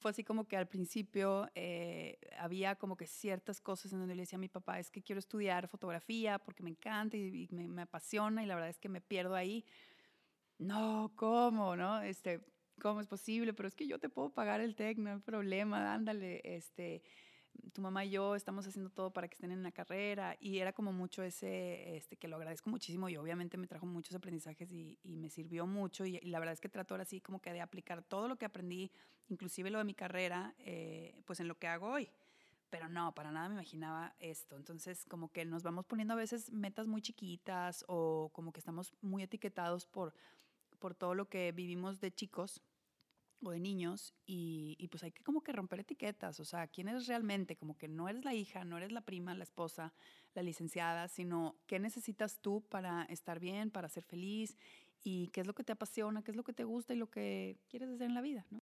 Fue así como que al principio eh, había como que ciertas cosas en donde le decía a mi papá, es que quiero estudiar fotografía porque me encanta y, me, me, apasiona y la verdad es que me pierdo ahí. No, ¿cómo? ¿No? Este, ¿Cómo es posible? Pero es que yo te puedo pagar el TEC, no hay problema, ándale, este tu mamá y yo estamos haciendo todo para que estén en la carrera y era como mucho ese, este, que lo agradezco muchísimo y obviamente me trajo muchos aprendizajes y, me sirvió mucho y, la verdad es que trato ahora sí como que de aplicar todo lo que aprendí, inclusive lo de mi carrera, eh, pues en lo que hago hoy. Pero no, para nada me imaginaba esto. Entonces, como que nos vamos poniendo a veces metas muy chiquitas o como que estamos muy etiquetados por, por todo lo que vivimos de chicos o de niños y, y, pues hay que como que romper etiquetas, o sea, ¿quién eres realmente? Como que no eres la hija, no eres la prima, la esposa, la licenciada, sino qué necesitas tú para estar bien, para ser feliz y qué es lo que te apasiona, qué es lo que te gusta y lo que quieres hacer en la vida, ¿no?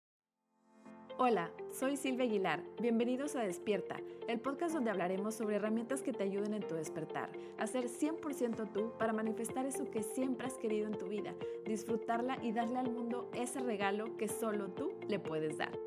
Hola, soy Silvia Aguilar. Bienvenidos a Despierta, el podcast donde hablaremos sobre herramientas que te ayuden en tu despertar, a ser 100% tú para manifestar eso que siempre has querido en tu vida, disfrutarla y darle al mundo ese regalo que solo tú le puedes dar.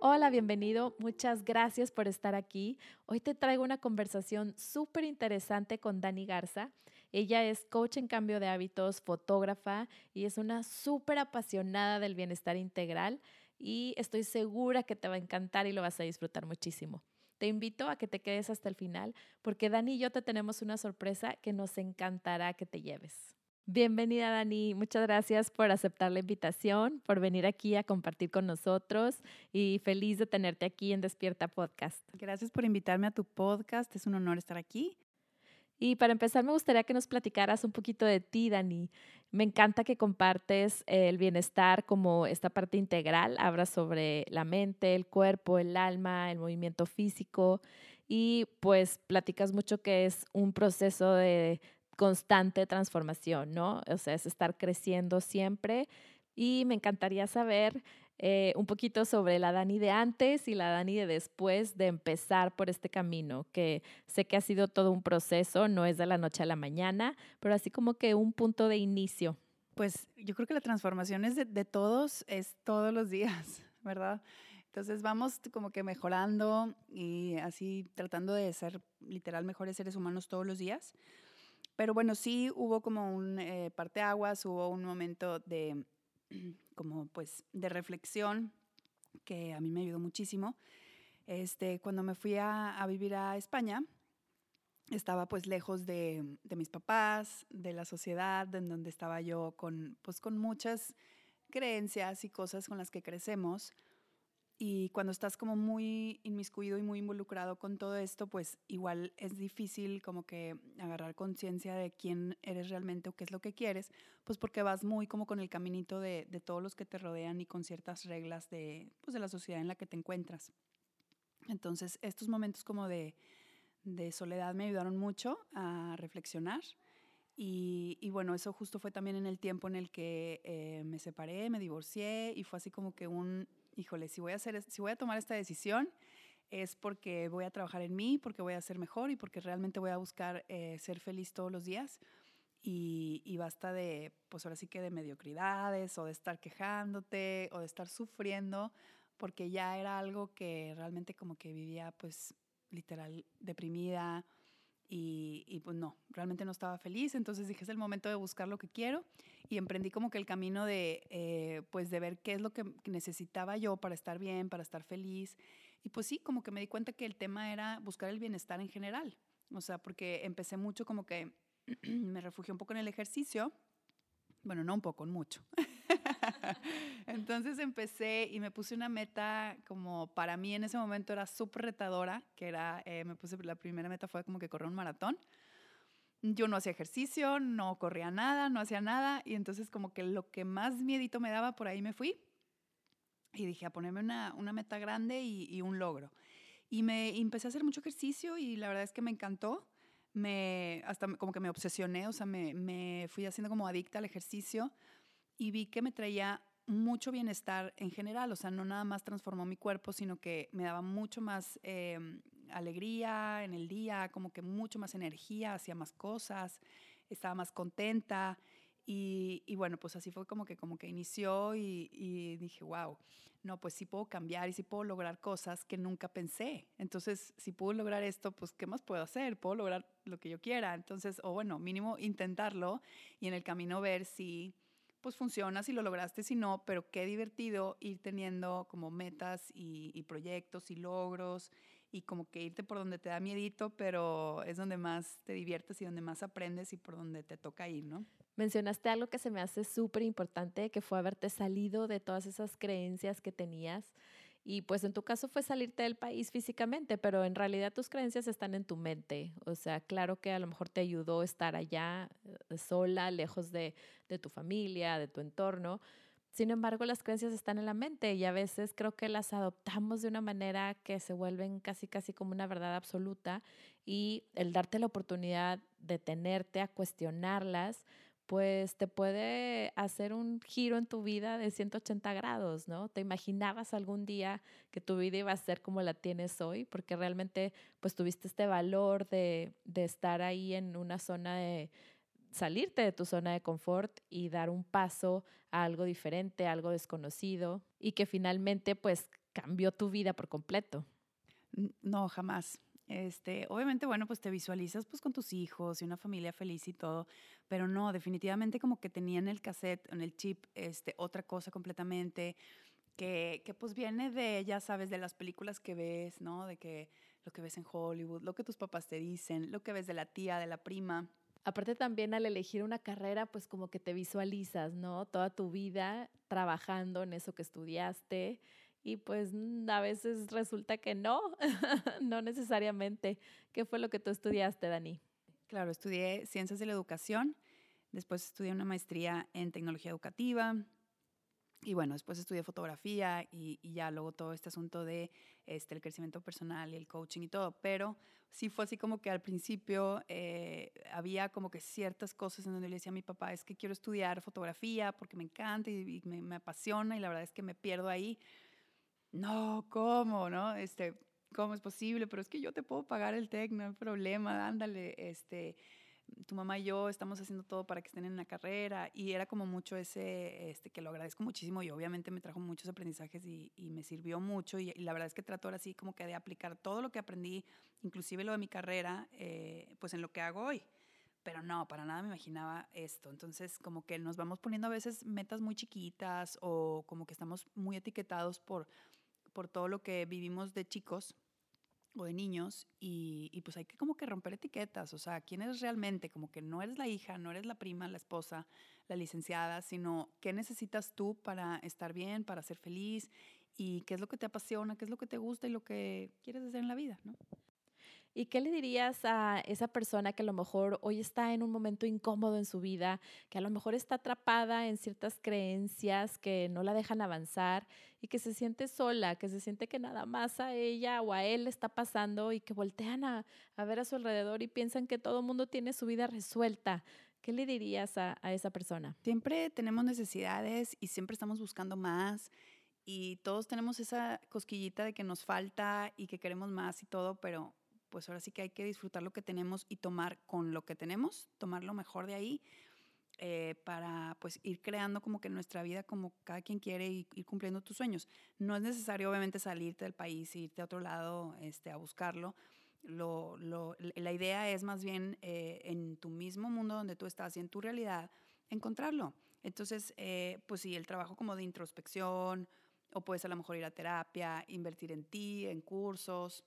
Hola, bienvenido. Muchas gracias por estar aquí. Hoy te traigo una conversación súper interesante con Dani Garza. Ella es coach en cambio de hábitos, fotógrafa y es una súper apasionada del bienestar integral y estoy segura que te va a encantar y lo vas a disfrutar muchísimo. Te invito a que te quedes hasta el final porque Dani y yo te tenemos una sorpresa que nos encantará que te lleves. Bienvenida Dani, muchas gracias por aceptar la invitación, por venir aquí a compartir con nosotros y feliz de tenerte aquí en Despierta Podcast. Gracias por invitarme a tu podcast, es un honor estar aquí. Y para empezar, me gustaría que nos platicaras un poquito de ti, Dani. Me encanta que compartes el bienestar como esta parte integral. Hablas sobre la mente, el cuerpo, el alma, el movimiento físico y pues platicas mucho que es un proceso de constante transformación, ¿no? O sea, es estar creciendo siempre. Y me encantaría saber eh, un poquito sobre la Dani de antes y la Dani de después de empezar por este camino, que sé que ha sido todo un proceso, no es de la noche a la mañana, pero así como que un punto de inicio. Pues yo creo que la transformación es de, todos, es todos los días, ¿verdad? Entonces vamos como que mejorando y así tratando de ser literal mejores seres humanos todos los días. Pero bueno, sí hubo como un eh, parteaguas, hubo un momento de como pues de reflexión que a mí me ayudó muchísimo. Este, cuando me fui a, vivir a España, estaba pues lejos de, de, mis papás, de la sociedad, en donde estaba yo con, pues, con muchas creencias y cosas con las que crecemos. Y cuando estás como muy inmiscuido y muy involucrado con todo esto, pues igual es difícil como que agarrar conciencia de quién eres realmente o qué es lo que quieres, pues porque vas muy como con el caminito de, de todos los que te rodean y con ciertas reglas de, pues de la sociedad en la que te encuentras. Entonces, estos momentos como de, de soledad me ayudaron mucho a reflexionar. Y, y, bueno, eso justo fue también en el tiempo en el que eh, me separé, me divorcié y fue así como que un híjole, si voy a, hacer, si voy a tomar esta decisión es porque voy a trabajar en mí, porque voy a ser mejor y porque realmente voy a buscar eh, ser feliz todos los días. Y, y, basta de, pues ahora sí que de mediocridades o de estar quejándote o de estar sufriendo, porque ya era algo que realmente como que vivía pues literal deprimida, y, pues no, realmente no estaba feliz, entonces dije, es el momento de buscar lo que quiero y emprendí como que el camino de, eh, pues de ver qué es lo que necesitaba yo para estar bien, para estar feliz. Y pues sí, como que me di cuenta que el tema era buscar el bienestar en general, o sea, porque empecé mucho como que me refugié un poco en el ejercicio, bueno, no un poco, mucho. Entonces empecé y me puse una meta como para mí en ese momento era súper retadora, que era, eh, me puse, la primera meta fue como que correr un maratón. Yo no hacía ejercicio, no corría nada, no hacía nada y entonces como que lo que más miedito me daba, por ahí me fui y dije a ponerme una, una meta grande y, un logro. Y me empecé a hacer mucho ejercicio y la verdad es que me encantó. Me, hasta como que me obsesioné, o sea, me, me fui haciendo como adicta al ejercicio y vi que me traía mucho bienestar en general, o sea, no nada más transformó mi cuerpo, sino que me daba mucho más em, alegría en el día, como que mucho más energía, hacía más cosas, estaba más contenta Y, bueno, pues así fue como que, como que inició y, dije, wow, no, pues sí puedo cambiar y sí puedo lograr cosas que nunca pensé. Entonces, si puedo lograr esto, pues ¿qué más puedo hacer? Puedo lograr lo que yo quiera. Entonces, o bueno, mínimo intentarlo y en el camino ver si pues funciona, si lo lograste, si no, pero qué divertido ir teniendo como metas y proyectos y logros y como que irte por donde te da miedito, pero es donde más te diviertes y donde más aprendes y por donde te toca ir, ¿no? Mencionaste algo que se me hace súper importante, que fue haberte salido de todas esas creencias que tenías. Y pues en tu caso fue salirte del país físicamente, pero en realidad tus creencias están en tu mente. O sea, claro que a lo mejor te ayudó estar allá eh, sola, lejos de, de tu familia, de tu entorno, sin embargo, las creencias están en la mente y a veces creo que las adoptamos de una manera que se vuelven casi, casi como una verdad absoluta y el darte la oportunidad de tenerte a cuestionarlas, pues te puede hacer un giro en tu vida de 180 grados, ¿no? ¿Te imaginabas algún día que tu vida iba a ser como la tienes hoy? Porque realmente pues tuviste este valor de, de estar ahí en una zona de salirte de tu zona de confort y dar un paso a algo diferente, algo desconocido y que finalmente pues cambió tu vida por completo. No, jamás. Este, obviamente, bueno, pues te visualizas pues con tus hijos y una familia feliz y todo, pero no, definitivamente como que tenía en el cassette, en el chip, este, otra cosa completamente, que, que pues viene de, ya sabes, de las películas que ves, ¿no? De que lo que ves en Hollywood, lo que tus papás te dicen, lo que ves de la tía, de la prima. Aparte también al elegir una carrera, pues como que te visualizas, ¿no? Toda tu vida trabajando en eso que estudiaste y pues a veces resulta que no, no necesariamente. ¿Qué fue lo que tú estudiaste, Dani? Claro, estudié ciencias de la educación, después estudié una maestría en tecnología educativa, y bueno, después estudié fotografía y, ya luego todo este asunto de este, el crecimiento personal y el coaching y todo. Pero sí fue así como que al principio eh, había como que ciertas cosas en donde le decía a mi papá, es que quiero estudiar fotografía porque me encanta y, me, me, apasiona y la verdad es que me pierdo ahí. No, ¿cómo? ¿No? Este, ¿Cómo es posible? Pero es que yo te puedo pagar el TEC, no hay problema, ándale, este tu mamá y yo estamos haciendo todo para que estén en la carrera y era como mucho ese, este, que lo agradezco muchísimo y obviamente me trajo muchos aprendizajes y, me sirvió mucho y, la verdad es que trato ahora sí como que de aplicar todo lo que aprendí, inclusive lo de mi carrera, eh, pues en lo que hago hoy. Pero no, para nada me imaginaba esto. Entonces, como que nos vamos poniendo a veces metas muy chiquitas o como que estamos muy etiquetados por, por todo lo que vivimos de chicos o de niños y, y, pues hay que como que romper etiquetas, o sea, quién eres realmente, como que no eres la hija, no eres la prima, la esposa, la licenciada, sino qué necesitas tú para estar bien, para ser feliz y qué es lo que te apasiona, qué es lo que te gusta y lo que quieres hacer en la vida, ¿no? ¿Y qué le dirías a esa persona que a lo mejor hoy está en un momento incómodo en su vida, que a lo mejor está atrapada en ciertas creencias que no la dejan avanzar y que se siente sola, que se siente que nada más a ella o a él le está pasando y que voltean a, ver a su alrededor y piensan que todo el mundo tiene su vida resuelta? ¿Qué le dirías a, a esa persona? Siempre tenemos necesidades y siempre estamos buscando más y todos tenemos esa cosquillita de que nos falta y que queremos más y todo, pero pues ahora sí que hay que disfrutar lo que tenemos y tomar con lo que tenemos, tomar lo mejor de ahí eh, para pues ir creando como que nuestra vida como cada quien quiere ir cumpliendo tus sueños. No es necesario obviamente salirte del país e irte a otro lado este, a buscarlo. Lo, lo, la idea es más bien eh, en tu mismo mundo donde tú estás y en tu realidad encontrarlo. Entonces, eh, pues sí, el trabajo como de introspección o puedes a lo mejor ir a terapia, invertir en ti, en cursos,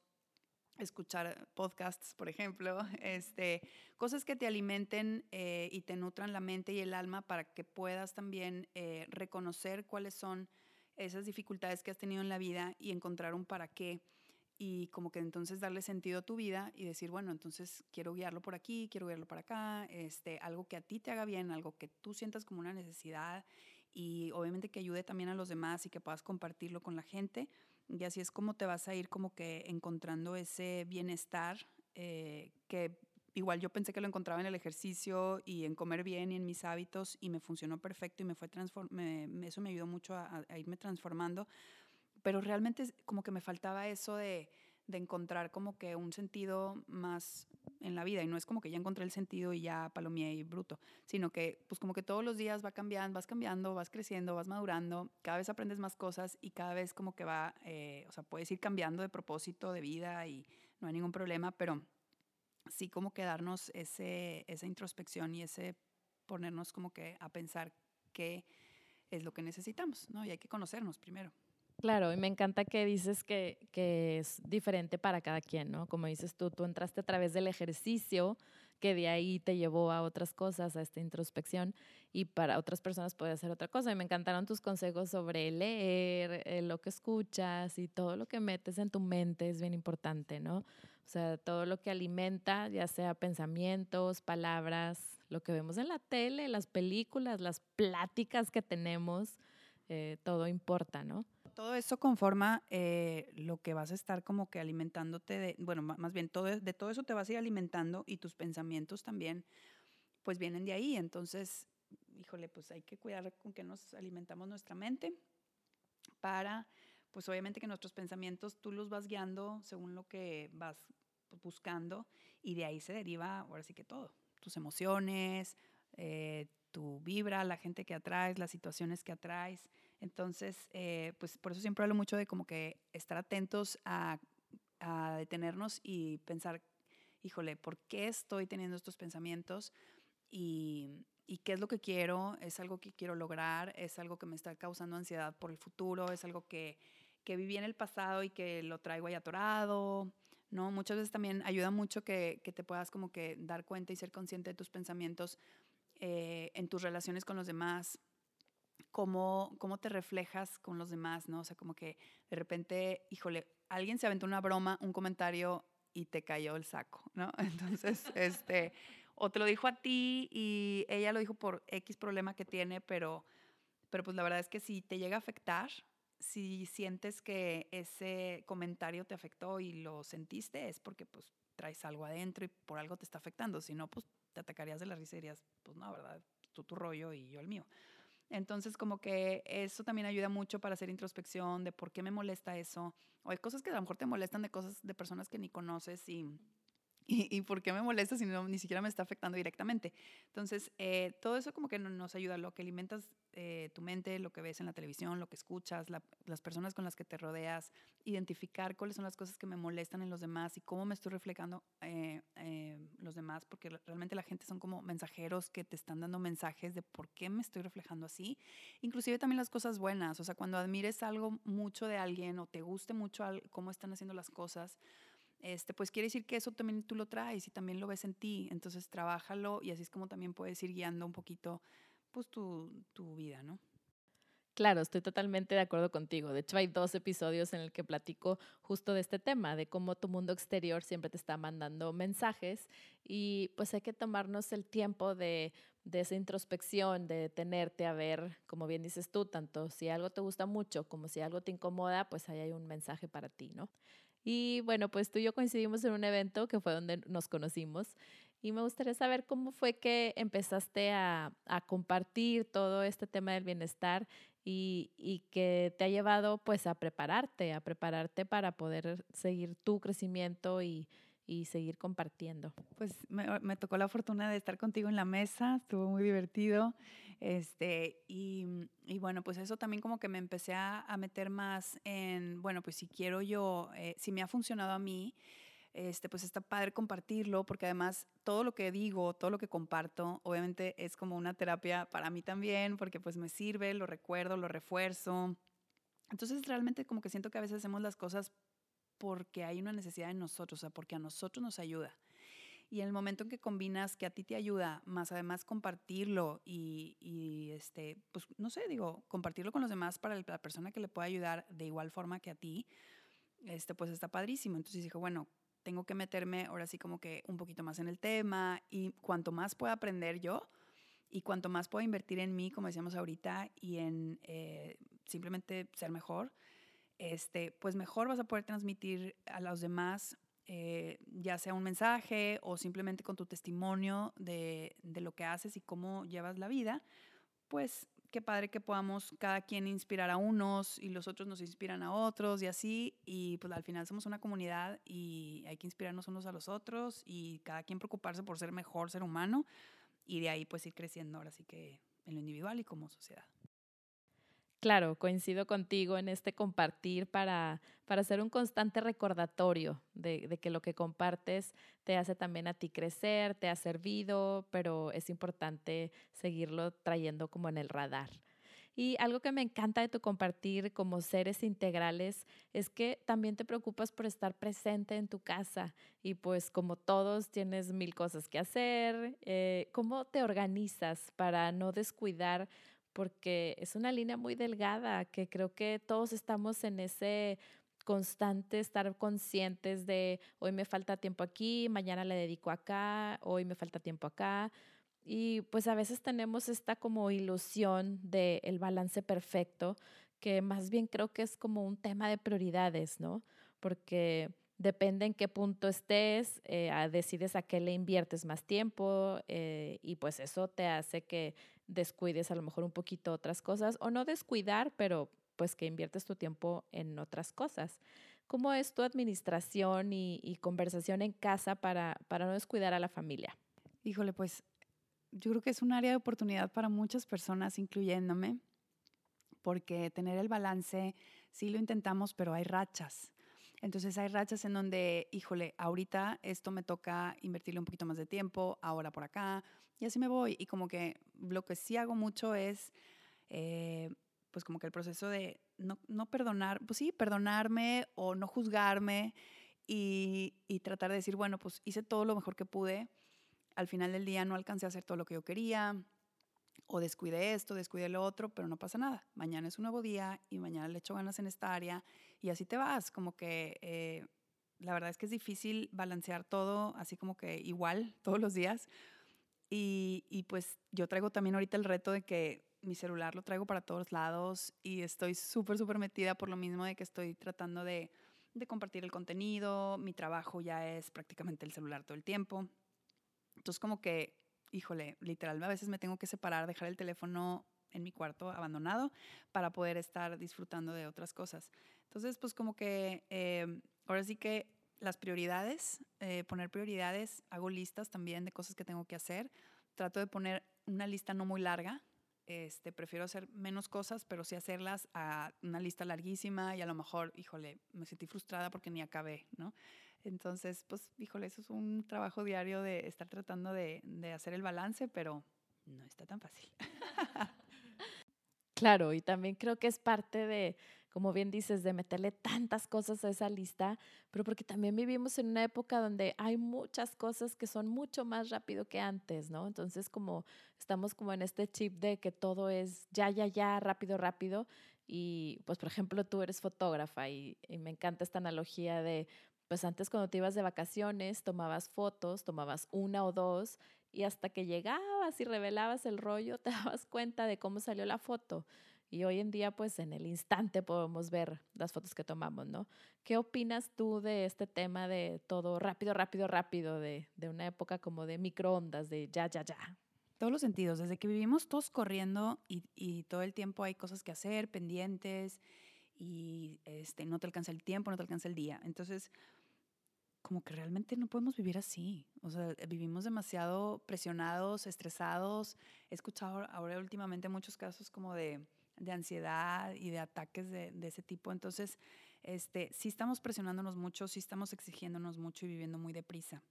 escuchar podcasts, por ejemplo, este, cosas que te alimenten eh, y te nutran la mente y el alma para que puedas también eh, reconocer cuáles son esas dificultades que has tenido en la vida y encontrar un para qué. Y como que entonces darle sentido a tu vida y decir, bueno, entonces quiero guiarlo por aquí, quiero guiarlo para acá, este, algo que a ti te haga bien, algo que tú sientas como una necesidad y obviamente que ayude también a los demás y que puedas compartirlo con la gente y así es como te vas a ir como que encontrando ese bienestar eh, que igual yo pensé que lo encontraba en el ejercicio y en comer bien y en mis hábitos y me funcionó perfecto y me fue me, eso me ayudó mucho a, irme transformando, pero realmente como que me faltaba eso de, de encontrar como que un sentido más en la vida y no es como que ya encontré el sentido y ya palomié y bruto, sino que pues como que todos los días va cambiando, vas cambiando, vas creciendo, vas madurando, cada vez aprendes más cosas y cada vez como que va, eh, o sea, puedes ir cambiando de propósito de vida y no hay ningún problema, pero sí como que darnos ese, esa introspección y ese ponernos como que a pensar qué es lo que necesitamos, ¿no? Y hay que conocernos primero. Claro, y me encanta que dices que, es diferente para cada quien, ¿no? Como dices tú, tú entraste a través del ejercicio, que de ahí te llevó a otras cosas, a esta introspección, y para otras personas puede ser otra cosa. Y me encantaron tus consejos sobre leer, eh, lo que escuchas y todo lo que metes en tu mente es bien importante, ¿no? O sea, todo lo que alimenta, ya sea pensamientos, palabras, lo que vemos en la tele, las películas, las pláticas que tenemos, eh, todo importa, ¿no? Todo eso conforma eh, lo que vas a estar como que alimentándote de, bueno, más bien todo, de todo eso te vas a ir alimentando y tus pensamientos también, pues vienen de ahí. Entonces, híjole, pues hay que cuidar con que nos alimentamos nuestra mente para, pues obviamente que nuestros pensamientos tú los vas guiando según lo que vas buscando y de ahí se deriva ahora sí que todo, tus emociones, eh, tu vibra, la gente que atraes, las situaciones que atraes. Entonces, eh, pues por eso siempre hablo mucho de como que estar atentos a, detenernos y pensar, híjole, ¿por qué estoy teniendo estos pensamientos? Y, qué es lo que quiero, es algo que quiero lograr, es algo que me está causando ansiedad por el futuro, es algo que, viví en el pasado y que lo traigo ahí atorado, ¿no? Muchas veces también ayuda mucho que, que, te puedas como que dar cuenta y ser consciente de tus pensamientos eh, en tus relaciones con los demás, cómo, cómo te reflejas con los demás, ¿no? O sea, como que de repente, híjole, alguien se aventó una broma, un comentario y te cayó el saco, ¿no? Entonces, este, o te lo dijo a ti y ella lo dijo por X problema que tiene, pero, pero pues la verdad es que si te llega a afectar, si sientes que ese comentario te afectó y lo sentiste, es porque pues traes algo adentro y por algo te está afectando. Si no, pues te atacarías de la risa y dirías, pues no, ¿verdad? Tú tu rollo y yo el mío. Entonces, como que eso también ayuda mucho para hacer introspección de por qué me molesta eso. O hay cosas que a lo mejor te molestan de cosas de personas que ni conoces y ¿Y, por qué me molesta si no, ni siquiera me está afectando directamente? Entonces, eh, todo eso como que nos ayuda, lo que alimentas eh, tu mente, lo que ves en la televisión, lo que escuchas, las personas con las que te rodeas, identificar cuáles son las cosas que me molestan en los demás y cómo me estoy reflejando eh, los demás, porque realmente la gente son como mensajeros que te están dando mensajes de por qué me estoy reflejando así. Inclusive también las cosas buenas, o sea, cuando admires algo mucho de alguien o te guste mucho cómo están haciendo las cosas, este, pues quiere decir que eso también tú lo traes y también lo ves en ti. Entonces, trabájalo y así es como también puedes ir guiando un poquito pues tu, tu vida, ¿no? Claro, estoy totalmente de acuerdo contigo. De hecho, hay dos episodios en el que platico justo de este tema, de cómo tu mundo exterior siempre te está mandando mensajes y pues hay que tomarnos el tiempo de, de esa introspección, de detenerte a ver, como bien dices tú, tanto si algo te gusta mucho como si algo te incomoda, pues ahí hay un mensaje para ti, ¿no? Y bueno, pues tú y yo coincidimos en un evento que fue donde nos conocimos y me gustaría saber cómo fue que empezaste a, compartir todo este tema del bienestar y, y, que te ha llevado pues a prepararte, a prepararte para poder seguir tu crecimiento y, y seguir compartiendo. Pues me, me, tocó la fortuna de estar contigo en la mesa, estuvo muy divertido. Este, y, y bueno, pues eso también como que me empecé a, a meter más en, bueno, pues si quiero yo, eh, si me ha funcionado a mí, este, pues está padre compartirlo, porque además todo lo que digo, todo lo que comparto, obviamente es como una terapia para mí también, porque pues me sirve, lo recuerdo, lo refuerzo. Entonces realmente como que siento que a veces hacemos las cosas porque hay una necesidad en nosotros, o sea, porque a nosotros nos ayuda. Y en el momento en que combinas que a ti te ayuda, más además compartirlo y, y, este, pues no sé, digo, compartirlo con los demás para la persona que le pueda ayudar de igual forma que a ti, este, pues está padrísimo. Entonces dije, bueno, tengo que meterme ahora sí como que un poquito más en el tema y cuanto más pueda aprender yo y cuanto más pueda invertir en mí, como decíamos ahorita, y en eh, simplemente ser mejor, este, pues mejor vas a poder transmitir a los demás, eh, ya sea un mensaje o simplemente con tu testimonio de, de, lo que haces y cómo llevas la vida, pues qué padre que podamos cada quien inspirar a unos y los otros nos inspiran a otros y así. Y pues al final somos una comunidad y hay que inspirarnos unos a los otros y cada quien preocuparse por ser mejor ser humano y de ahí pues ir creciendo ahora sí que en lo individual y como sociedad. Claro, coincido contigo en este compartir para, para hacer un constante recordatorio de, que lo que compartes te hace también a ti crecer, te ha servido, pero es importante seguirlo trayendo como en el radar. Y algo que me encanta de tu compartir como seres integrales es que también te preocupas por estar presente en tu casa y pues como todos tienes mil cosas que hacer, eh, ¿cómo te organizas para no descuidar porque es una línea muy delgada que creo que todos estamos en ese constante estar conscientes de hoy me falta tiempo aquí, mañana le dedico acá, hoy me falta tiempo acá. Y pues a veces tenemos esta como ilusión del el balance perfecto, que más bien creo que es como un tema de prioridades, ¿no? Porque depende en qué punto estés, eh, decides a qué le inviertes más tiempo eh, y pues eso te hace que descuides a lo mejor un poquito otras cosas o no descuidar, pero pues que inviertes tu tiempo en otras cosas. ¿Cómo es tu administración y, conversación en casa para, para no descuidar a la familia? Híjole, pues yo creo que es un área de oportunidad para muchas personas, incluyéndome, porque tener el balance, sí lo intentamos, pero hay rachas. Entonces hay rachas en donde, híjole, ahorita esto me toca invertirle un poquito más de tiempo, ahora por acá, y así me voy. Y como que lo que sí hago mucho es, eh, pues como que el proceso de no, no, perdonar, pues sí, perdonarme o no juzgarme y, y tratar de decir, bueno, pues hice todo lo mejor que pude. Al final del día no alcancé a hacer todo lo que yo quería, o descuide esto, descuide lo otro, pero no pasa nada. Mañana es un nuevo día y mañana le echo ganas en esta área y así te vas. Como que eh, la verdad es que es difícil balancear todo así como que igual todos los días, y, pues yo traigo también ahorita el reto de que mi celular lo traigo para todos lados y estoy súper, súper metida por lo mismo de que estoy tratando de, de, compartir el contenido, mi trabajo ya es prácticamente el celular todo el tiempo. Entonces como que, híjole, literal, a veces me tengo que separar, dejar el teléfono en mi cuarto abandonado para poder estar disfrutando de otras cosas. Entonces, pues como que eh, ahora sí que las prioridades, eh, poner prioridades, hago listas también de cosas que tengo que hacer. Trato de poner una lista no muy larga. Este, prefiero hacer menos cosas, pero sí hacerlas a una lista larguísima y a lo mejor, híjole, me sentí frustrada porque ni acabé, ¿no? Entonces, pues, híjole, eso es un trabajo diario de estar tratando de, de hacer el balance, pero no está tan fácil. Claro, y también creo que es parte de, como bien dices, de meterle tantas cosas a esa lista, pero porque también vivimos en una época donde hay muchas cosas que son mucho más rápido que antes, ¿no? Entonces, como estamos como en este chip de que todo es ya, ya, ya, rápido, rápido. Y pues, por ejemplo, tú eres fotógrafa y, y me encanta esta analogía de, pues antes cuando te ibas de vacaciones, tomabas fotos, tomabas una o dos y hasta que llegabas y revelabas el rollo, te dabas cuenta de cómo salió la foto. Y hoy en día, pues en el instante podemos ver las fotos que tomamos, ¿no? ¿Qué opinas tú de este tema de todo rápido, rápido, rápido, de, de una época como de microondas, de ya, ya, ya? Todos los sentidos, desde que vivimos todos corriendo y, y todo el tiempo hay cosas que hacer, pendientes, y este, no te alcanza el tiempo, no te alcanza el día. Entonces, como que realmente no podemos vivir así. O sea, vivimos demasiado presionados, estresados. He escuchado ahora últimamente muchos casos como de de ansiedad y de ataques de, de, ese tipo. Entonces, este, sí estamos presionándonos mucho, sí estamos exigiéndonos mucho y viviendo muy deprisa.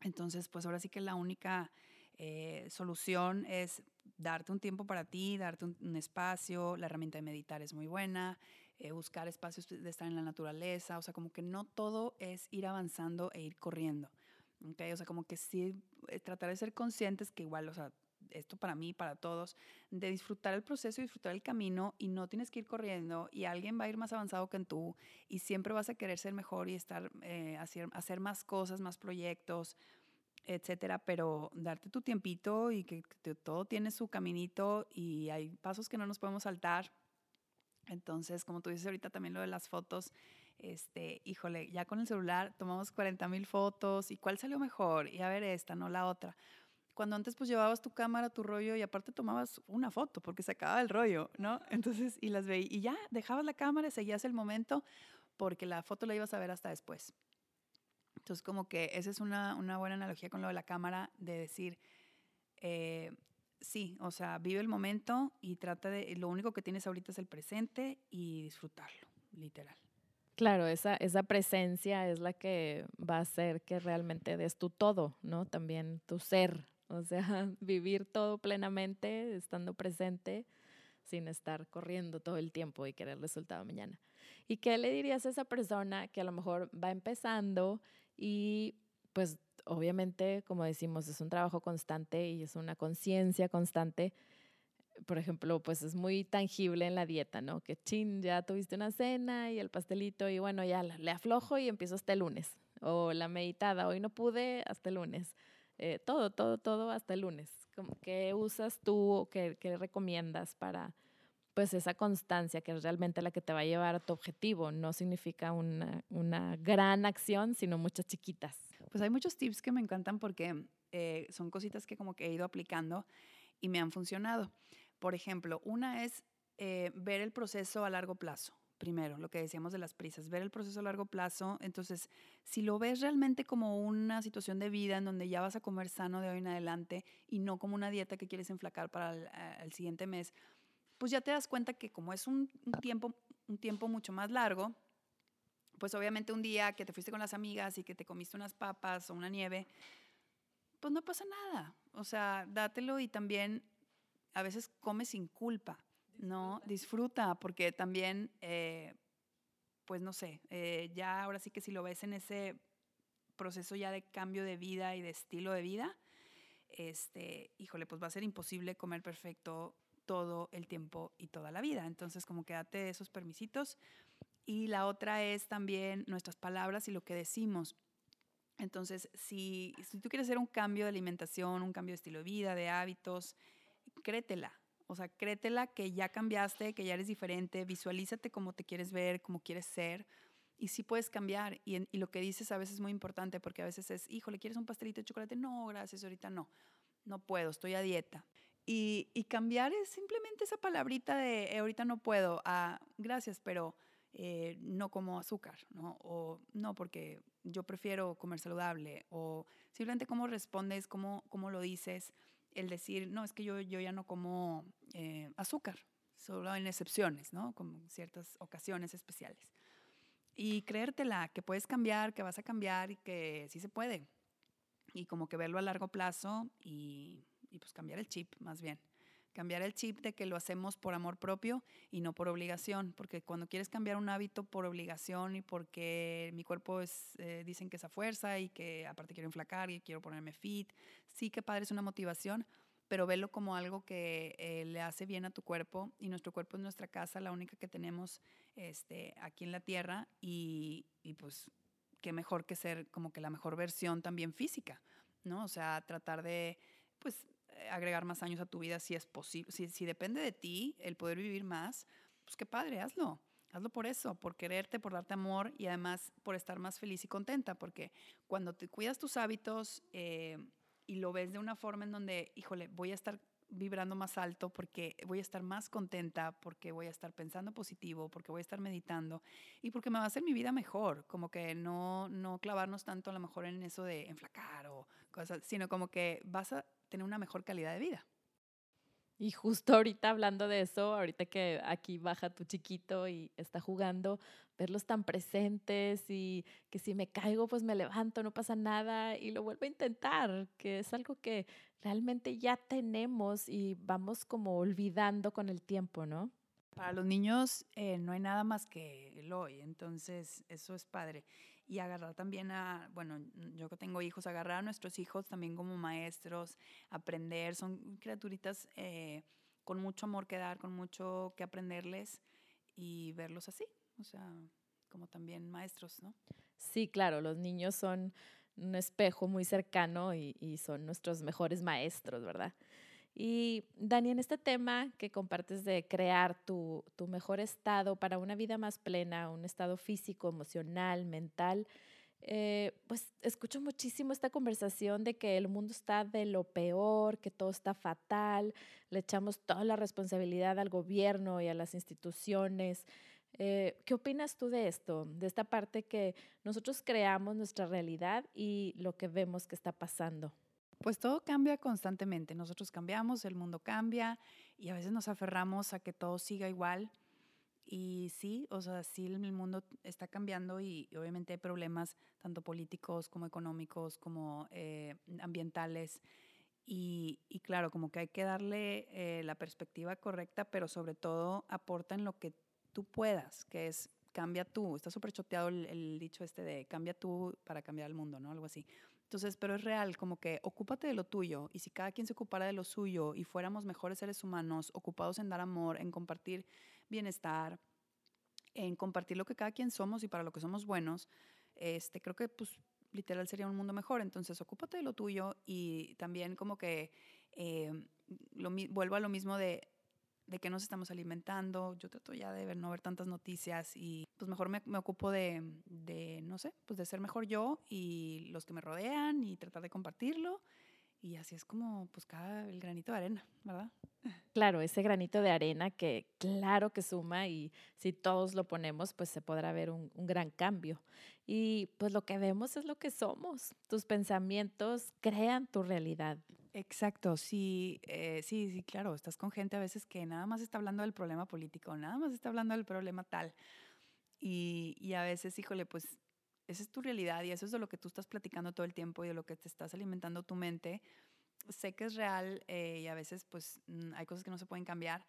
Entonces, pues ahora sí que la única eh, solución es darte un tiempo para ti, darte un, espacio. La herramienta de meditar es muy buena. Eh, buscar espacios de estar en la naturaleza. O sea, como que no todo es ir avanzando e ir corriendo. ¿okay? O sea, como que sí eh, tratar de ser conscientes que igual, o sea, esto para mí, para todos, de disfrutar el proceso y disfrutar el camino y no tienes que ir corriendo y alguien va a ir más avanzado que tú y siempre vas a querer ser mejor y estar, eh, hacer, hacer más cosas, más proyectos, etcétera, pero darte tu tiempito y que, todo tiene su caminito y hay pasos que no nos podemos saltar. Entonces, como tú dices ahorita también lo de las fotos, este, híjole, ya con el celular tomamos 40 mil fotos y cuál salió mejor y a ver esta, no la otra cuando antes pues llevabas tu cámara, tu rollo y aparte tomabas una foto porque se acababa el rollo, ¿no? Entonces, y las veías y ya dejabas la cámara, seguías el momento porque la foto la ibas a ver hasta después. Entonces, como que esa es una, una buena analogía con lo de la cámara, de decir, eh, sí, o sea, vive el momento y trata de, lo único que tienes ahorita es el presente y disfrutarlo, literal. Claro, esa, esa presencia es la que va a hacer que realmente des tu todo, ¿no? También tu ser, o sea, vivir todo plenamente, estando presente, sin estar corriendo todo el tiempo y querer el resultado mañana. ¿Y qué le dirías a esa persona que a lo mejor va empezando y pues obviamente, como decimos, es un trabajo constante y es una conciencia constante. Por ejemplo, pues es muy tangible en la dieta, ¿no? Que chin, ya tuviste una cena y el pastelito y bueno, ya le aflojo y empiezo hasta el lunes. O la meditada, hoy no pude, hasta el lunes. Eh, todo, todo, todo hasta el lunes. ¿Qué usas tú? ¿Qué, qué recomiendas para pues esa constancia que es realmente la que te va a llevar a tu objetivo? No significa una gran acción, sino muchas chiquitas. Pues hay muchos tips que me encantan porque eh, son cositas que como que he ido aplicando y me han funcionado. Por ejemplo, una es eh, ver el proceso a largo plazo. Primero, lo que decíamos de las prisas, ver el proceso a largo plazo. Entonces, si lo ves realmente como una situación de vida en donde ya vas a comer sano de hoy en adelante y no como una dieta que quieres enflacar para el, siguiente mes, pues ya te das cuenta que como es un tiempo mucho más largo, pues obviamente un día que te fuiste con las amigas y que te comiste unas papas o una nieve, pues no pasa nada. O sea, dátelo y también a veces come sin culpa, ¿no? Disfruta, porque también, eh, pues no sé, eh, ya ahora sí que si lo ves en ese proceso ya de cambio de vida y de estilo de vida, este, híjole, pues va a ser imposible comer perfecto todo el tiempo y toda la vida. Entonces, como que date esos permisitos y la otra es también nuestras palabras y lo que decimos. Entonces, si, si tú quieres hacer un cambio de alimentación, un cambio de estilo de vida, de hábitos, créetela. O sea, créetela que ya cambiaste, que ya eres diferente, visualízate cómo te quieres ver, cómo quieres ser. Y sí puedes cambiar. Y, y lo que dices a veces es muy importante porque a veces es, híjole, ¿quieres un pastelito de chocolate? No, gracias, ahorita no. No puedo, estoy a dieta. Y, y cambiar es simplemente esa palabrita de eh, ahorita no puedo, a gracias, pero eh, no como azúcar, ¿no? O no, porque yo prefiero comer saludable, o simplemente cómo respondes, cómo, cómo lo dices, el decir, no, es que yo, yo ya no como eh, azúcar, solo en excepciones, ¿no? Como ciertas ocasiones especiales. Y creértela, que puedes cambiar, que vas a cambiar y que sí se puede. Y como que verlo a largo plazo y, y pues cambiar el chip más bien cambiar el chip de que lo hacemos por amor propio y no por obligación, porque cuando quieres cambiar un hábito por obligación y porque mi cuerpo es, eh, dicen que es a fuerza y que aparte quiero enflacar y quiero ponerme fit, sí que padre es una motivación, pero velo como algo que eh, le hace bien a tu cuerpo y nuestro cuerpo es nuestra casa, la única que tenemos este, aquí en la tierra y, y pues qué mejor que ser como que la mejor versión también física, ¿no? O sea, tratar de, pues agregar más años a tu vida si es posible. Si, si depende de ti el poder vivir más, pues qué padre, hazlo. Hazlo por eso, por quererte, por darte amor y además por estar más feliz y contenta, porque cuando te cuidas tus hábitos eh, y lo ves de una forma en donde, híjole, voy a estar vibrando más alto porque voy a estar más contenta, porque voy a estar pensando positivo, porque voy a estar meditando y porque me va a hacer mi vida mejor, como que no, no clavarnos tanto a lo mejor en eso de enflacar o cosas, sino como que vas a tener una mejor calidad de vida. Y justo ahorita hablando de eso, ahorita que aquí baja tu chiquito y está jugando, verlos tan presentes y que si me caigo, pues me levanto, no pasa nada y lo vuelvo a intentar, que es algo que realmente ya tenemos y vamos como olvidando con el tiempo, ¿no? Para los niños eh, no hay nada más que el hoy, entonces eso es padre y agarrar también a, bueno, yo que tengo hijos, agarrar a nuestros hijos también como maestros, aprender, son criaturitas eh, con mucho amor que dar, con mucho que aprenderles y verlos así, o sea, como también maestros, ¿no? Sí, claro, los niños son un espejo muy cercano y, y son nuestros mejores maestros, ¿verdad? Y Dani, en este tema que compartes de crear tu, mejor estado para una vida más plena, un estado físico, emocional, mental, eh, pues escucho muchísimo esta conversación de que el mundo está de lo peor, que todo está fatal, le echamos toda la responsabilidad al gobierno y a las instituciones. Eh, ¿Qué opinas tú de esto? De esta parte que nosotros creamos nuestra realidad y lo que vemos que está pasando. Pues todo cambia constantemente. Nosotros cambiamos, el mundo cambia y a veces nos aferramos a que todo siga igual. Y sí, o sea, sí el mundo está cambiando y, obviamente hay problemas tanto políticos como económicos como eh, ambientales. Y, claro, como que hay que darle eh, la perspectiva correcta, pero sobre todo aporta en lo que tú puedas, que es cambia tú. Está súper choteado el, el, dicho este de cambia tú para cambiar el mundo, ¿no? Algo así. Entonces, pero es real, como que ocúpate de lo tuyo y si cada quien se ocupara de lo suyo y fuéramos mejores seres humanos, ocupados en dar amor, en compartir bienestar, en compartir lo que cada quien somos y para lo que somos buenos, este, creo que pues literal sería un mundo mejor. Entonces, ocúpate de lo tuyo y también como que eh, vuelvo a lo mismo de de qué nos estamos alimentando. Yo trato ya de no ver tantas noticias y pues mejor me, me ocupo de, de, no sé, pues de ser mejor yo y los que me rodean y tratar de compartirlo. Y así es como, pues, cada el granito de arena, ¿verdad? Claro, ese granito de arena que claro que suma y si todos lo ponemos, pues se podrá ver un, un gran cambio. Y pues lo que vemos es lo que somos. Tus pensamientos crean tu realidad. Exacto, sí, eh, sí, sí, claro, estás con gente a veces que nada más está hablando del problema político, nada más está hablando del problema tal. Y, y a veces, híjole, pues esa es tu realidad y eso es de lo que tú estás platicando todo el tiempo y de lo que te estás alimentando tu mente. Sé que es real eh, y a veces pues mm, hay cosas que no se pueden cambiar,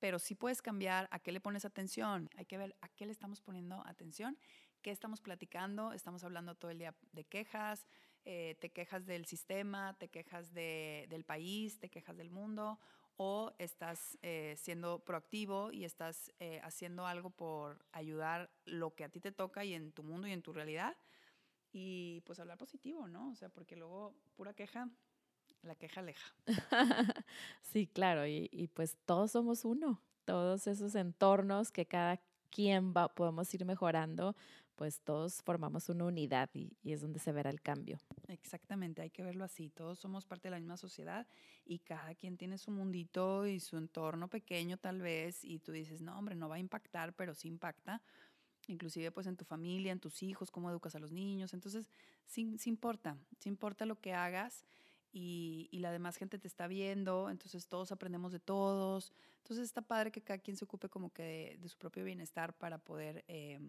pero sí puedes cambiar a qué le pones atención. Hay que ver a qué le estamos poniendo atención, qué estamos platicando. Estamos hablando todo el día de quejas, eh, te quejas del sistema, te quejas de, del país, te quejas del mundo, o estás eh, siendo proactivo y estás eh, haciendo algo por ayudar lo que a ti te toca y en tu mundo y en tu realidad. Y pues hablar positivo, ¿no? O sea, porque luego pura queja, la queja aleja. sí, claro, y, y, pues todos somos uno, todos esos entornos que cada quien va, podemos ir mejorando, pues todos formamos una unidad y, es donde se verá el cambio. Exactamente, hay que verlo así. Todos somos parte de la misma sociedad y cada quien tiene su mundito y su entorno pequeño tal vez y tú dices, no, hombre, no va a impactar, pero sí impacta. Inclusive pues en tu familia, en tus hijos, cómo educas a los niños. Entonces, sí, sí importa, sí importa lo que hagas y, y, la demás gente te está viendo, entonces todos aprendemos de todos. Entonces está padre que cada quien se ocupe como que de, su propio bienestar para poder... Eh,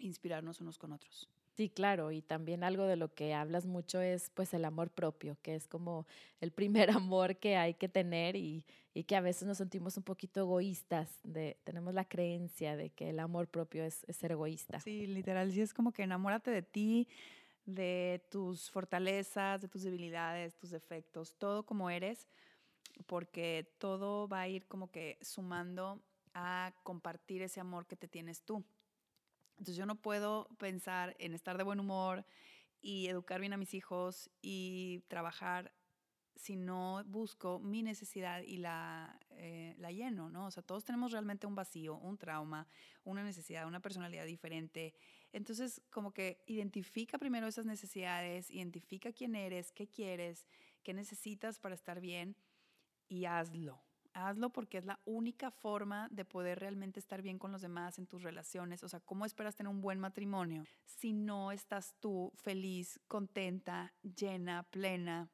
inspirarnos unos con otros. Sí, claro, y también algo de lo que hablas mucho es pues el amor propio, que es como el primer amor que hay que tener y, y que a veces nos sentimos un poquito egoístas, de, tenemos la creencia de que el amor propio es, es ser egoísta. Sí, literal, sí es como que enamórate de ti, de tus fortalezas, de tus debilidades, tus defectos, todo como eres, porque todo va a ir como que sumando a compartir ese amor que te tienes tú. Entonces yo no puedo pensar en estar de buen humor y educar bien a mis hijos y trabajar si no busco mi necesidad y la, eh, la lleno, ¿no? O sea, todos tenemos realmente un vacío, un trauma, una necesidad, una personalidad diferente. Entonces, como que identifica primero esas necesidades, identifica quién eres, qué quieres, qué necesitas para estar bien y hazlo hazlo porque es la única forma de poder realmente estar bien con los demás en tus relaciones. O sea, ¿cómo esperas tener un buen matrimonio si no estás tú feliz, contenta, llena, plena?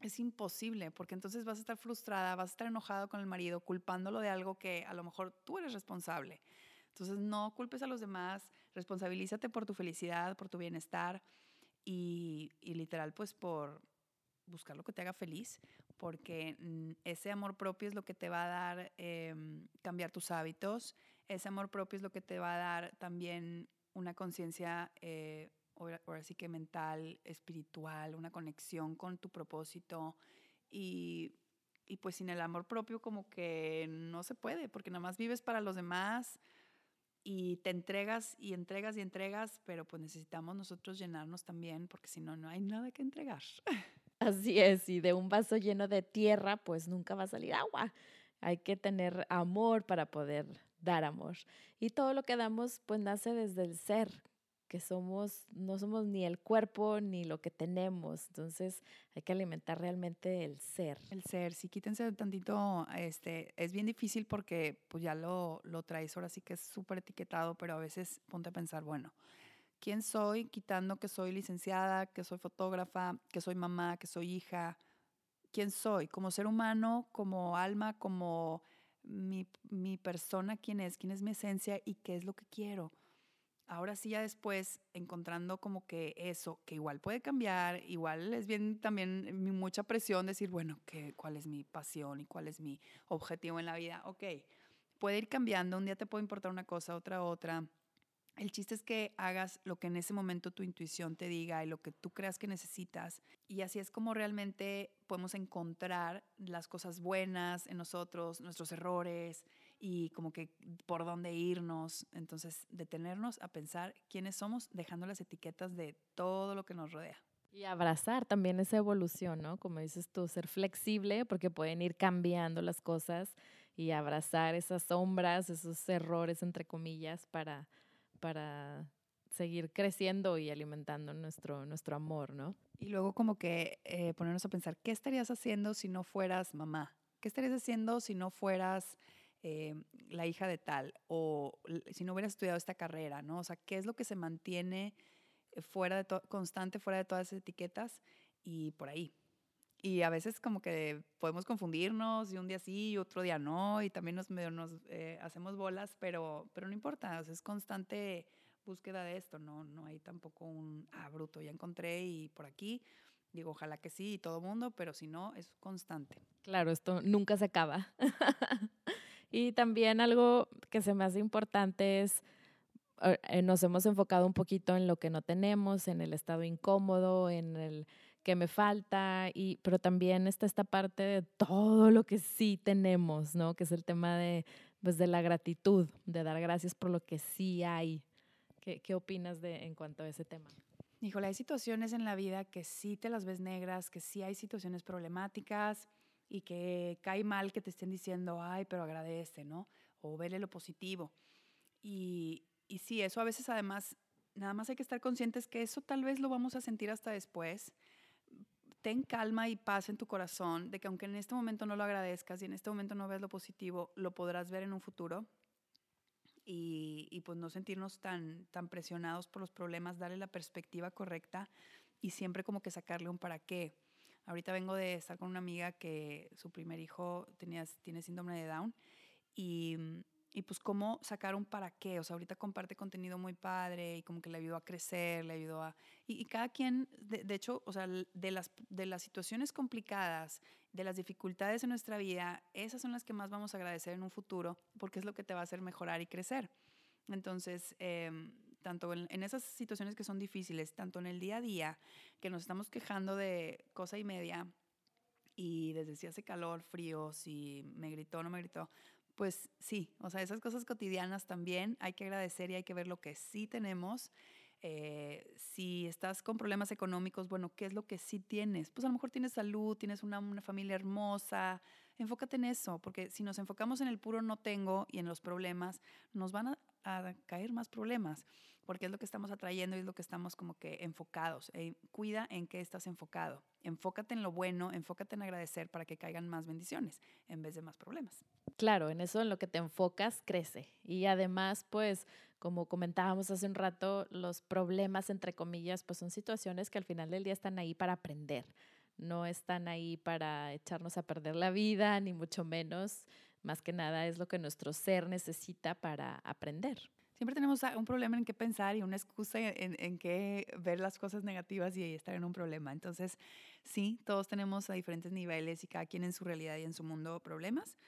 Es imposible, porque entonces vas a estar frustrada, vas a estar enojado con el marido, culpándolo de algo que a lo mejor tú eres responsable. Entonces, no culpes a los demás, responsabilízate por tu felicidad, por tu bienestar y, y literal, pues por buscar lo que te haga feliz, porque mm, ese amor propio es lo que te va a dar em, cambiar tus hábitos, ese amor propio es lo que te va a dar también una conciencia, eh, ahora sí que mental, espiritual, una conexión con tu propósito y, y pues sin el amor propio como que no se puede, porque nada más vives para los demás y te entregas y entregas y entregas, pero pues necesitamos nosotros llenarnos también, porque si no, no hay nada que entregar. Así es, y de un vaso lleno de tierra, pues nunca va a salir agua. Hay que tener amor para poder dar amor. Y todo lo que damos, pues nace desde el ser. que somos, no somos ni el cuerpo ni lo que tenemos. Entonces hay que alimentar realmente el ser. El ser, sí, quítense tantito, este, es bien difícil porque pues ya lo, lo traes ahora sí que es súper etiquetado, pero a veces ponte a pensar, bueno, ¿quién soy? Quitando que soy licenciada, que soy fotógrafa, que soy mamá, que soy hija. ¿Quién soy? Como ser humano, como alma, como mi, mi persona, quién es, quién es mi esencia y qué es lo que quiero ahora sí ya después encontrando como que eso, que igual puede cambiar, igual es bien también mucha presión decir, bueno, ¿qué, ¿cuál es mi pasión y cuál es mi objetivo en la vida? Ok, puede ir cambiando, un día te puede importar una cosa, otra otra, el chiste es que hagas lo que en ese momento tu intuición te diga y lo que tú creas que necesitas. Y así es como realmente podemos encontrar las cosas buenas en nosotros, nuestros errores y como que por dónde irnos. Entonces, detenernos a pensar quiénes somos, dejando las etiquetas de todo lo que nos rodea. Y abrazar también esa evolución, ¿no? Como dices tú, ser flexible porque pueden ir cambiando las cosas y abrazar esas sombras, esos errores, entre comillas, para para seguir creciendo y alimentando nuestro, nuestro amor, ¿no? Y luego como que eh, ponernos a pensar, ¿qué estarías haciendo si no fueras mamá? ¿Qué estarías haciendo si no fueras eh, la hija de tal? O si no hubieras estudiado esta carrera, ¿no? O sea, ¿qué es lo que se mantiene fuera de constante, fuera de todas esas etiquetas? Y por ahí. Y a veces como que podemos confundirnos y un día sí y otro día no y también nos, eh, hacemos bolas, pero, pero no importa, es constante búsqueda de esto, no, no hay tampoco un, ah, bruto, ya encontré y por aquí, digo, ojalá que sí y todo mundo, pero si no, es constante. Claro, esto nunca se acaba. y también algo que se me hace importante es, eh, nos hemos enfocado un poquito en lo que no tenemos, en el estado incómodo, en el que me falta, y, pero también está esta parte de todo lo que sí tenemos, ¿no? Que es el tema de, pues, de la gratitud, de dar gracias por lo que sí hay. ¿Qué, qué opinas de, en cuanto a ese tema? Híjole, hay situaciones en la vida que sí te las ves negras, que sí hay situaciones problemáticas y que cae mal que te estén diciendo, ay, pero agradece, ¿no? O vele lo positivo. Y, y sí, eso a veces además, nada más hay que estar conscientes que eso tal vez lo vamos a sentir hasta después ten calma y paz en tu corazón de que aunque en este momento no lo agradezcas y en este momento no ves lo positivo, lo podrás ver en un futuro y, y, pues no sentirnos tan, tan presionados por los problemas, darle la perspectiva correcta y siempre como que sacarle un para qué. Ahorita vengo de estar con una amiga que su primer hijo tenía, tiene síndrome de Down y y pues cómo sacar un para qué. O sea, ahorita comparte contenido muy padre y como que le ayudó a crecer, le ayudó a... Y, cada quien, de, hecho, o sea, de las, de las situaciones complicadas, de las dificultades en nuestra vida, esas son las que más vamos a agradecer en un futuro porque es lo que te va a hacer mejorar y crecer. Entonces, em, tanto en, en, esas situaciones que son difíciles, tanto en el día a día, que nos estamos quejando de cosa y media, y desde si hace calor, frío, si me gritó no me gritó, pues sí, o sea, esas cosas cotidianas también hay que agradecer y hay que ver lo que sí tenemos. Eh, si estás con problemas económicos, bueno, ¿qué es lo que sí tienes? Pues a lo mejor tienes salud, tienes una, familia hermosa, enfócate en eso, porque si nos enfocamos en el puro no tengo y en los problemas, nos van a caer más problemas porque es lo que estamos atrayendo y es lo que estamos como que enfocados. Eh, cuida en qué estás enfocado. Enfócate en lo bueno, enfócate en agradecer para que caigan más bendiciones en vez de más problemas. Claro, en eso en lo que te enfocas crece. Y además, pues, como comentábamos hace un rato, los problemas, entre comillas, pues son situaciones que al final del día están ahí para aprender. No están ahí para echarnos a perder la vida, ni mucho menos. Más que nada es lo que nuestro ser necesita para aprender siempre tenemos un problema en qué pensar y una excusa en, en qué ver las cosas negativas y estar en un problema. Entonces, sí, todos tenemos a diferentes niveles y cada quien en su realidad y en su mundo problemas,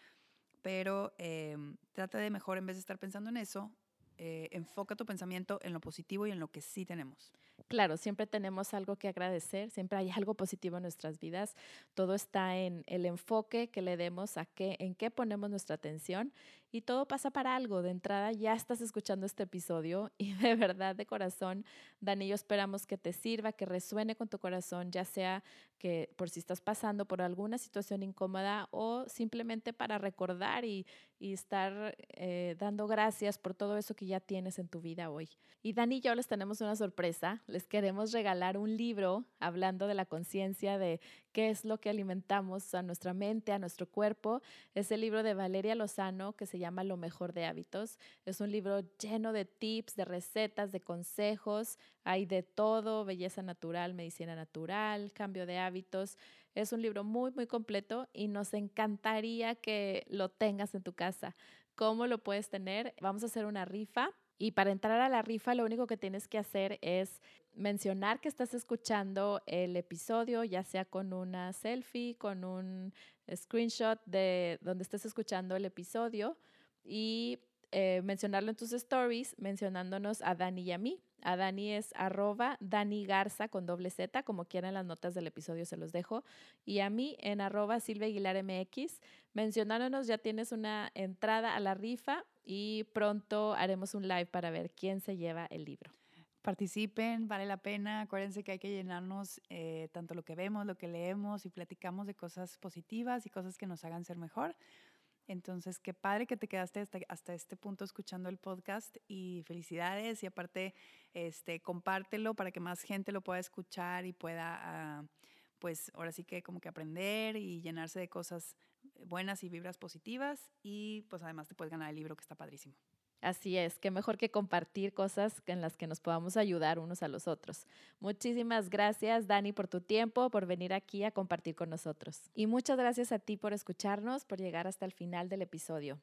pero em, trata de mejor, en vez de estar pensando en eso, eh, enfoca tu pensamiento en lo positivo y en lo que sí tenemos. Claro, siempre tenemos algo que agradecer, siempre hay algo positivo en nuestras vidas. Todo está en el enfoque que le demos a qué, en qué ponemos nuestra atención y todo pasa para algo. De entrada ya estás escuchando este episodio y de verdad de corazón, Dani, yo esperamos que te sirva, que resuene con tu corazón, ya sea que por si estás pasando por alguna situación incómoda o simplemente para recordar y, estar eh, dando gracias por todo eso que ya tienes en tu vida hoy. Y Dani y yo les tenemos una sorpresa. Les queremos regalar un libro hablando de la conciencia, de qué es lo que alimentamos a nuestra mente, a nuestro cuerpo. Es el libro de Valeria Lozano que se llama Lo mejor de hábitos. Es un libro lleno de tips, de recetas, de consejos. Hay de todo, belleza natural, medicina natural, cambio de hábitos. Es un libro muy, muy completo y nos encantaría que lo tengas en tu casa. ¿Cómo lo puedes tener? Vamos a hacer una rifa y para entrar a la rifa, lo único que tienes que hacer es mencionar que estás escuchando el episodio, ya sea con una selfie, con un screenshot de donde estés escuchando el episodio y eh, mencionarlo en tus stories, mencionándonos a Dani y a mí. A Dani es arroba Dani Garza con doble Z, como quieran las notas del episodio se los dejo. Y a mí en arroba Silvia Aguilar MX, mencionándonos ya tienes una entrada a la rifa y pronto haremos un live para ver quién se lleva el libro. Participen, vale la pena. Acuérdense que hay que llenarnos eh, tanto lo que vemos, lo que leemos y platicamos de cosas positivas y cosas que nos hagan ser mejor. Entonces, qué padre que te quedaste hasta, este punto escuchando el podcast y felicidades y aparte, este, compártelo para que más gente lo pueda escuchar y pueda, ah, pues ahora sí que como que aprender y llenarse de cosas buenas y vibras positivas y pues además te puedes ganar el libro que está padrísimo. Así es, qué mejor que compartir cosas en las que nos podamos ayudar unos a los otros. Muchísimas gracias, Dani, por tu tiempo, por venir aquí a compartir con nosotros. Y muchas gracias a ti por escucharnos, por llegar hasta el final del episodio.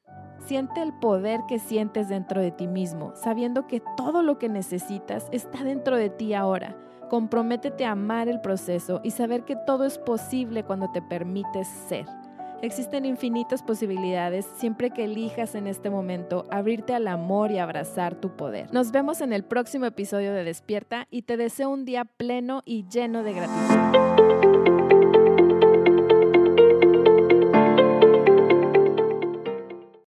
Siente el poder que sientes dentro de ti mismo, sabiendo que todo lo que necesitas está dentro de ti ahora. Comprométete a amar el proceso y saber que todo es posible cuando te permites ser. Existen infinitas posibilidades siempre que elijas en este momento abrirte al amor y abrazar tu poder. Nos vemos en el próximo episodio de Despierta y te deseo un día pleno y lleno de gratitud.